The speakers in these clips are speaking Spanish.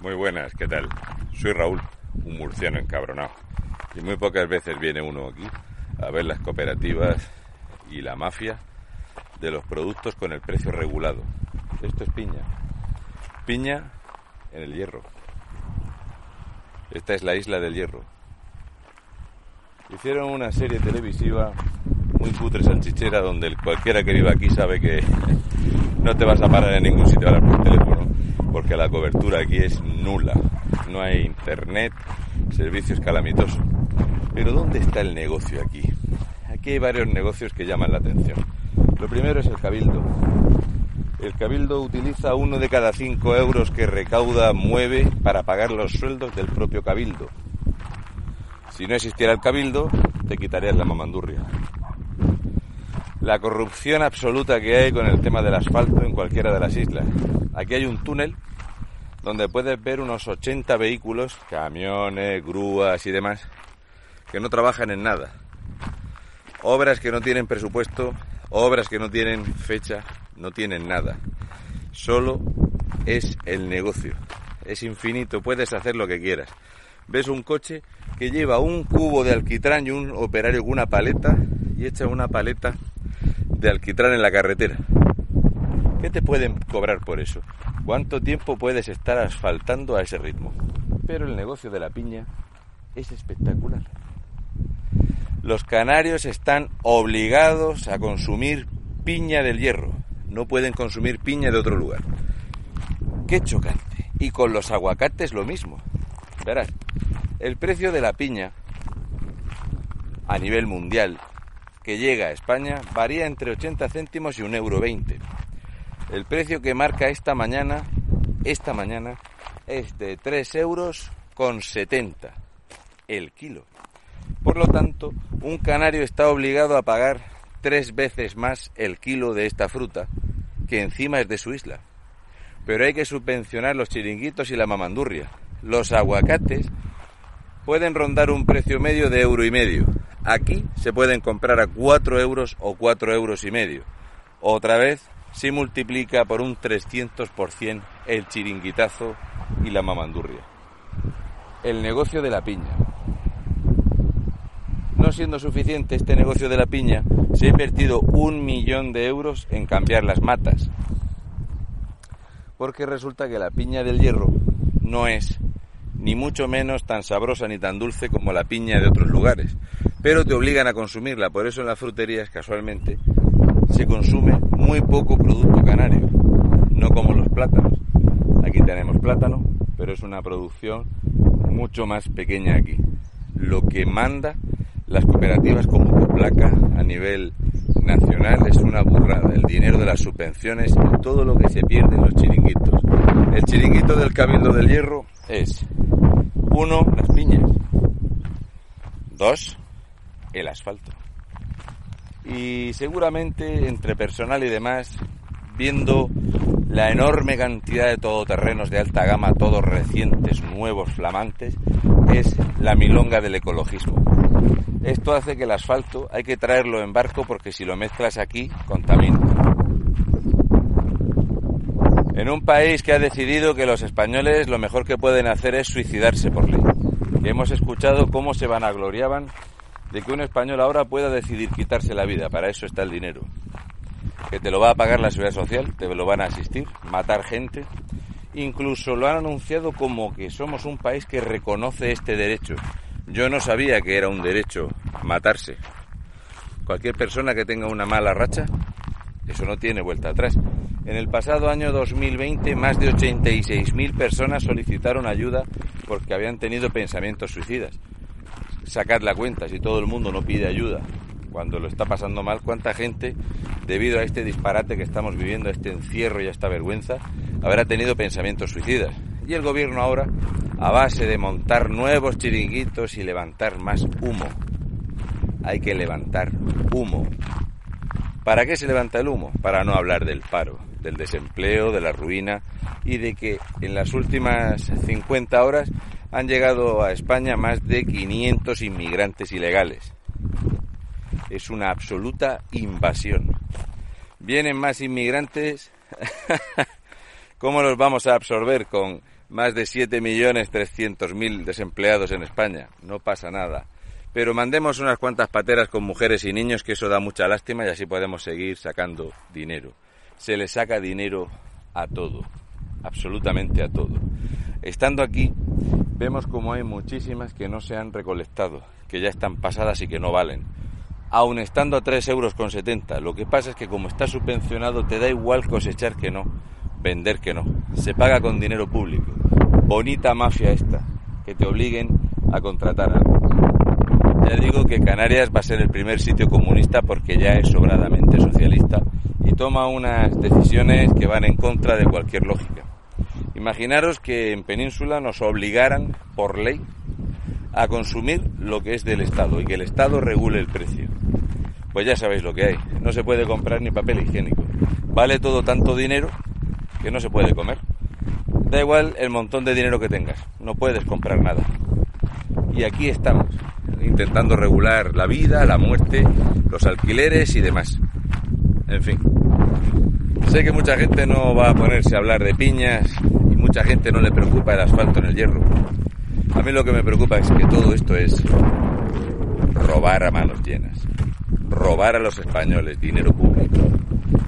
Muy buenas, ¿qué tal? Soy Raúl, un murciano encabronado. Y muy pocas veces viene uno aquí a ver las cooperativas y la mafia de los productos con el precio regulado. Esto es piña. Piña en el hierro. Esta es la isla del hierro. Hicieron una serie televisiva muy cutre salchichera donde cualquiera que viva aquí sabe que no te vas a parar en ningún sitio a hablar por teléfono porque la cobertura aquí es nula. No hay internet, servicios calamitosos. Pero ¿dónde está el negocio aquí? Aquí hay varios negocios que llaman la atención. Lo primero es el cabildo. El cabildo utiliza uno de cada cinco euros que recauda, mueve para pagar los sueldos del propio cabildo. Si no existiera el cabildo, te quitarías la mamandurria. La corrupción absoluta que hay con el tema del asfalto en cualquiera de las islas. Aquí hay un túnel donde puedes ver unos 80 vehículos, camiones, grúas y demás, que no trabajan en nada. Obras que no tienen presupuesto, obras que no tienen fecha, no tienen nada. Solo es el negocio. Es infinito, puedes hacer lo que quieras. Ves un coche que lleva un cubo de alquitrán y un operario con una paleta y echa una paleta de alquitrán en la carretera. ¿Qué te pueden cobrar por eso? ¿Cuánto tiempo puedes estar asfaltando a ese ritmo? Pero el negocio de la piña es espectacular. Los canarios están obligados a consumir piña del hierro. No pueden consumir piña de otro lugar. Qué chocante. Y con los aguacates lo mismo. Verás, el precio de la piña a nivel mundial que llega a España varía entre 80 céntimos y un euro 20. El precio que marca esta mañana, esta mañana, es de 3 euros con 70 el kilo. Por lo tanto, un canario está obligado a pagar tres veces más el kilo de esta fruta, que encima es de su isla. Pero hay que subvencionar los chiringuitos y la mamandurria. Los aguacates pueden rondar un precio medio de euro y medio. Aquí se pueden comprar a 4 euros o 4 euros y medio. Otra vez se multiplica por un 300% el chiringuitazo y la mamandurria. El negocio de la piña. No siendo suficiente este negocio de la piña, se ha invertido un millón de euros en cambiar las matas. Porque resulta que la piña del hierro no es ni mucho menos tan sabrosa ni tan dulce como la piña de otros lugares. Pero te obligan a consumirla, por eso en las fruterías casualmente se consume muy poco producto canario, no como los plátanos. Aquí tenemos plátano, pero es una producción mucho más pequeña aquí. Lo que manda las cooperativas como Coplaca a nivel nacional es una burrada. El dinero de las subvenciones y todo lo que se pierde en los chiringuitos. El chiringuito del Cabildo del Hierro es, uno, las piñas. Dos, el asfalto. Y seguramente entre personal y demás, viendo la enorme cantidad de todoterrenos de alta gama, todos recientes, nuevos, flamantes, es la milonga del ecologismo. Esto hace que el asfalto hay que traerlo en barco porque si lo mezclas aquí, contamina. En un país que ha decidido que los españoles lo mejor que pueden hacer es suicidarse por ley. Que hemos escuchado cómo se vanagloriaban de que un español ahora pueda decidir quitarse la vida. Para eso está el dinero. Que te lo va a pagar la seguridad social, te lo van a asistir, matar gente. Incluso lo han anunciado como que somos un país que reconoce este derecho. Yo no sabía que era un derecho matarse. Cualquier persona que tenga una mala racha, eso no tiene vuelta atrás. En el pasado año 2020, más de 86.000 personas solicitaron ayuda porque habían tenido pensamientos suicidas sacar la cuenta si todo el mundo no pide ayuda cuando lo está pasando mal, cuánta gente, debido a este disparate que estamos viviendo, a este encierro y a esta vergüenza, habrá tenido pensamientos suicidas. Y el gobierno ahora, a base de montar nuevos chiringuitos y levantar más humo, hay que levantar humo. ¿Para qué se levanta el humo? Para no hablar del paro, del desempleo, de la ruina y de que en las últimas 50 horas han llegado a España más de 500 inmigrantes ilegales. Es una absoluta invasión. Vienen más inmigrantes. ¿Cómo los vamos a absorber? Con más de 7.300.000 desempleados en España. No pasa nada. Pero mandemos unas cuantas pateras con mujeres y niños, que eso da mucha lástima y así podemos seguir sacando dinero. Se le saca dinero a todo, absolutamente a todo. Estando aquí, vemos como hay muchísimas que no se han recolectado, que ya están pasadas y que no valen. Aun estando a 3 euros con 70, lo que pasa es que como está subvencionado te da igual cosechar que no, vender que no. Se paga con dinero público. Bonita mafia esta, que te obliguen a contratar algo. Ya digo que Canarias va a ser el primer sitio comunista porque ya es sobradamente socialista y toma unas decisiones que van en contra de cualquier lógica. Imaginaros que en Península nos obligaran por ley a consumir lo que es del Estado y que el Estado regule el precio. Pues ya sabéis lo que hay. No se puede comprar ni papel higiénico. Vale todo tanto dinero que no se puede comer. Da igual el montón de dinero que tengas. No puedes comprar nada. Y aquí estamos, intentando regular la vida, la muerte, los alquileres y demás. En fin. Sé que mucha gente no va a ponerse a hablar de piñas y mucha gente no le preocupa el asfalto en el hierro. A mí lo que me preocupa es que todo esto es robar a manos llenas. Robar a los españoles dinero público.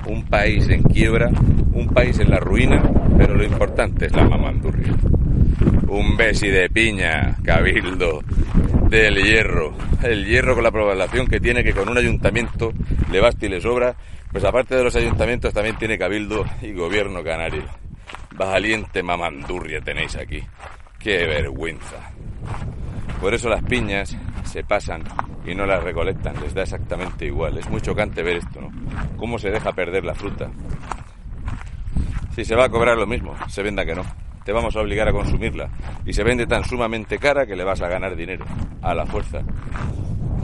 Un país en quiebra, un país en la ruina, pero lo importante es la mamandurria. Un besi de piña, cabildo, del hierro. El hierro con la población que tiene que con un ayuntamiento le basta y le sobra. Pues aparte de los ayuntamientos también tiene cabildo y gobierno canario. Valiente mamandurria tenéis aquí. Qué vergüenza. Por eso las piñas se pasan y no las recolectan, les da exactamente igual. Es muy chocante ver esto, ¿no? Cómo se deja perder la fruta. Si se va a cobrar lo mismo, se venda que no. Te vamos a obligar a consumirla. Y se vende tan sumamente cara que le vas a ganar dinero. A la fuerza.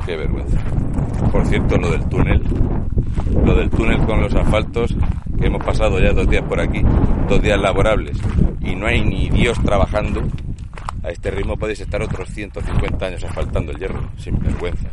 Qué vergüenza. Por cierto, lo del túnel. Lo del túnel con los asfaltos, que hemos pasado ya dos días por aquí, dos días laborables, y no hay ni Dios trabajando, a este ritmo podéis estar otros 150 años asfaltando el hierro, sin vergüenzas.